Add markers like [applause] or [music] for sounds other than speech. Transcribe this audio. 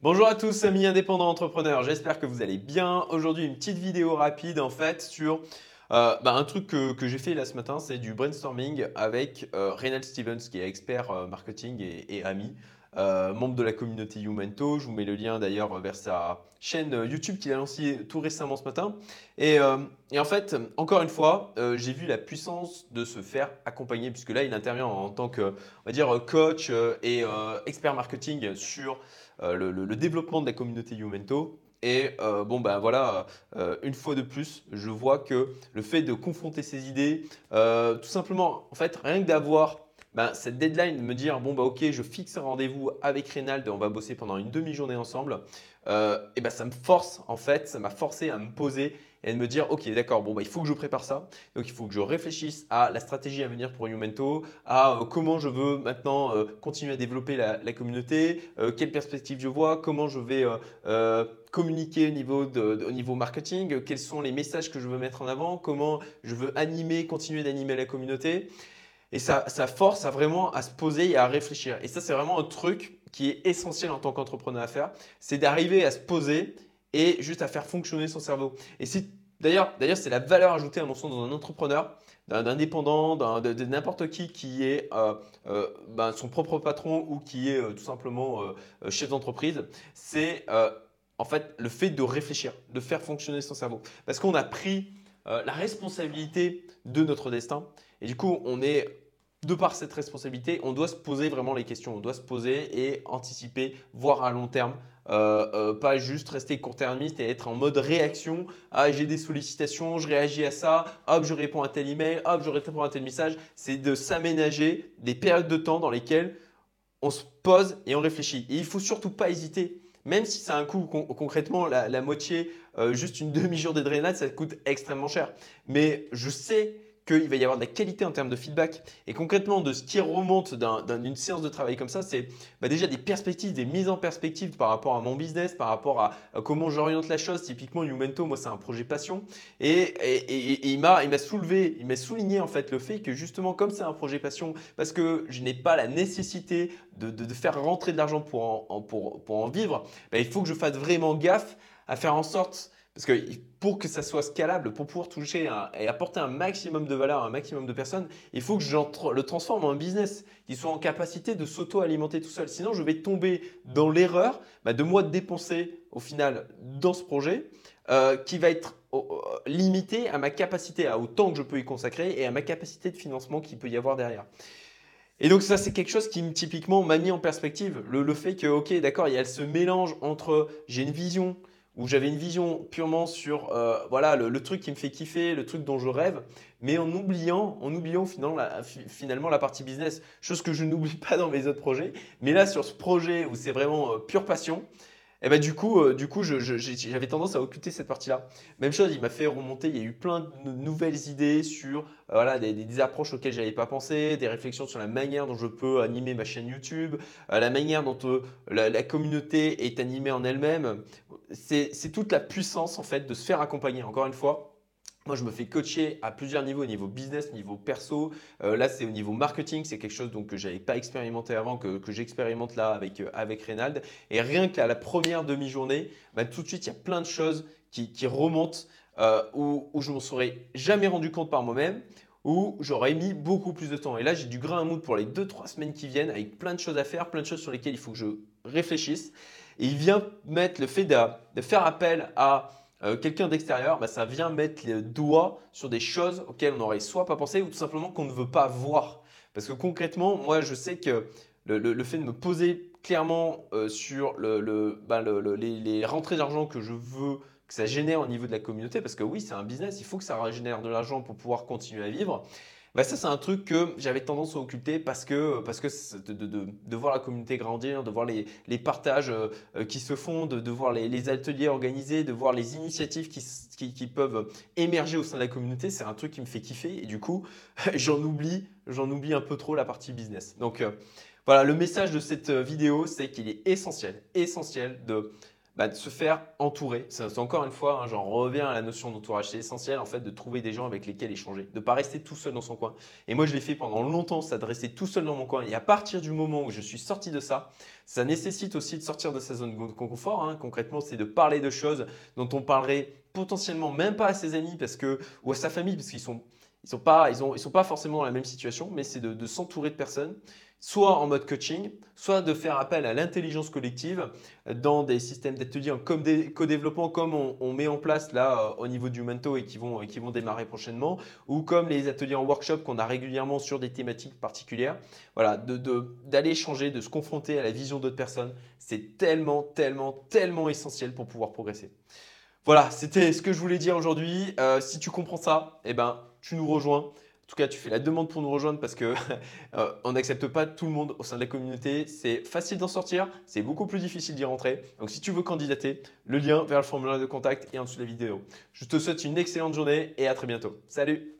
Bonjour à tous amis indépendants entrepreneurs, j'espère que vous allez bien. Aujourd'hui une petite vidéo rapide en fait sur euh, bah, un truc que, j'ai fait là ce matin, c'est du brainstorming avec euh, Reynald Stevens qui est expert euh, marketing et ami. Euh, membre de la communauté Youmento. Je vous mets le lien d'ailleurs vers sa chaîne YouTube qu'il a lancée tout récemment ce matin. Et, euh, en fait, encore une fois, euh, j'ai vu la puissance de se faire accompagner, puisque là, il intervient en tant que, on va dire, coach et expert marketing sur le, développement de la communauté Youmento. Et bon, ben voilà, une fois de plus, je vois que le fait de confronter ses idées, tout simplement, en fait, rien que d'avoir ben, cette deadline, me dire bon bah ok, je fixe un rendez-vous avec Reynald on va bosser pendant une demi-journée ensemble, euh, et ben ça me force en fait, ça m'a forcé à me poser et de me dire ok d'accord bon bah il faut que je prépare ça, donc il faut que je réfléchisse à la stratégie à venir pour Youmento, à euh, comment je veux maintenant euh, continuer à développer la, communauté, quelle perspective je vois, comment je vais communiquer de, au niveau marketing, quels sont les messages que je veux mettre en avant, comment je veux animer, continuer d'animer la communauté. Et ça, ça force à vraiment à se poser et à réfléchir. Et ça, c'est vraiment un truc qui est essentiel en tant qu'entrepreneur à faire. C'est d'arriver à se poser et juste à faire fonctionner son cerveau. Et d'ailleurs, d'ailleurs, c'est la valeur ajoutée à mon sens dans un entrepreneur, d'un indépendant, de, n'importe qui qui est euh, euh, ben, son propre patron ou qui est euh, tout simplement chef d'entreprise. C'est en fait le fait de réfléchir, de faire fonctionner son cerveau. Parce qu'on a pris la responsabilité de notre destin. Et du coup, on est, de par cette responsabilité, on doit se poser vraiment les questions. On doit se poser et anticiper, voir à long terme. Euh, euh, pas juste rester court-termiste et être en mode réaction. Ah, j'ai des sollicitations, je réagis à ça, hop, je réponds à tel email, hop, je réponds à tel message. C'est de s'aménager des périodes de temps dans lesquelles on se pose et on réfléchit. Et il faut surtout pas hésiter même si c'est un coût concrètement, la, moitié, euh, juste une demi-journée de rénal, ça coûte extrêmement cher. Mais je sais qu'il va y avoir de la qualité en termes de feedback. Et concrètement, de ce qui remonte d'une séance de travail comme ça, c'est bah, déjà des perspectives, des mises en perspective par rapport à mon business, par rapport à, comment j'oriente la chose. Typiquement, Youmento, moi, c'est un projet passion. Et, il m'a soulevé, il m'a souligné en fait le fait que justement, comme c'est un projet passion, parce que je n'ai pas la nécessité de, faire rentrer de l'argent pour en, pour, en vivre, bah, il faut que je fasse vraiment gaffe à faire en sorte parce que pour que ça soit scalable, pour pouvoir toucher et apporter un maximum de valeur à un maximum de personnes, il faut que je le transforme en un business qui soit en capacité de s'auto-alimenter tout seul. Sinon, je vais tomber dans l'erreur bah, de moi dépenser au final dans ce projet euh, qui va être limité à ma capacité, à autant que je peux y consacrer et à ma capacité de financement qu'il peut y avoir derrière. Et donc ça, c'est quelque chose qui typiquement m'a mis en perspective le, le fait que, ok, d'accord, il y a ce mélange entre j'ai une vision, où j'avais une vision purement sur euh, voilà le, truc qui me fait kiffer, le truc dont je rêve, mais en oubliant, en oubliant finalement la, finalement la partie business, chose que je n'oublie [laughs] pas dans mes autres projets. Mais là, sur ce projet où c'est vraiment euh, pure passion, et eh ben du coup, euh, coup, j'avais tendance à occulter cette partie-là. Même chose, il m'a fait remonter. Il y a eu plein de nouvelles idées sur voilà des, approches auxquelles j'avais pas pensé, des réflexions sur la manière dont je peux animer ma chaîne YouTube, la manière dont la, communauté est animée en elle-même. C'est toute la puissance en fait de se faire accompagner. Encore une fois, moi, je me fais coacher à plusieurs niveaux, au niveau business, au niveau perso. Euh, là, c'est au niveau marketing. C'est quelque chose donc, que je n'avais pas expérimenté avant, que, j'expérimente là avec, euh, avec Reynald. Et rien qu'à la première demi-journée, bah, tout de suite, il y a plein de choses qui, remontent euh, où, je ne m'en serais jamais rendu compte par moi-même, où j'aurais mis beaucoup plus de temps. Et là, j'ai du grain à moudre pour les 2-3 semaines qui viennent, avec plein de choses à faire, plein de choses sur lesquelles il faut que je réfléchisse. Et il vient mettre le fait de faire appel à euh, quelqu'un d'extérieur, bah, ça vient mettre le doigt sur des choses auxquelles on n'aurait soit pas pensé ou tout simplement qu'on ne veut pas voir. Parce que concrètement, moi, je sais que le, fait de me poser clairement euh, sur bah, les, rentrées d'argent que je veux que ça génère au niveau de la communauté, parce que oui, c'est un business, il faut que ça génère de l'argent pour pouvoir continuer à vivre. Bah, ça, c'est un truc que j'avais tendance à occulter parce que, parce que de, voir la communauté grandir, de voir les, partages euh, qui se font, de, voir les, ateliers organisés, de voir les initiatives qui, peuvent émerger au sein de la communauté, c'est un truc qui me fait kiffer et du coup, [laughs] j'en oublie, oublie un peu trop la partie business. Donc, euh, voilà, le message de cette vidéo, c'est qu'il est essentiel, essentiel de bah, de se faire entourer. C'est encore une fois, hein, j'en reviens à la notion d'entourage. C'est essentiel en fait de trouver des gens avec lesquels échanger, de ne pas rester tout seul dans son coin. Et moi, je l'ai fait pendant longtemps, ça de rester tout seul dans mon coin. Et à partir du moment où je suis sorti de ça, ça nécessite aussi de sortir de sa zone de confort. Hein. Concrètement, c'est de parler de choses dont on parlerait potentiellement même pas à ses amis parce que, ou à sa famille parce qu'ils sont ils sont pas, ils ont, ils sont pas forcément dans la même situation, mais c'est de, s'entourer de personnes, soit en mode coaching, soit de faire appel à l'intelligence collective dans des systèmes d'ateliers des co-développement, comme on, met en place là euh, au niveau du Mento et qui vont, qui vont démarrer prochainement, ou comme les ateliers en workshop qu'on a régulièrement sur des thématiques particulières. Voilà, d'aller de, d'aller changer, de se confronter à la vision d'autres personnes, c'est tellement, tellement, tellement essentiel pour pouvoir progresser. Voilà, c'était ce que je voulais dire aujourd'hui. Euh, si tu comprends ça, eh ben, tu nous rejoins. En tout cas, tu fais la demande pour nous rejoindre parce que [laughs] euh, on n'accepte pas tout le monde au sein de la communauté. C'est facile d'en sortir, c'est beaucoup plus difficile d'y rentrer. Donc, si tu veux candidater, le lien vers le formulaire de contact est en dessous de la vidéo. Je te souhaite une excellente journée et à très bientôt. Salut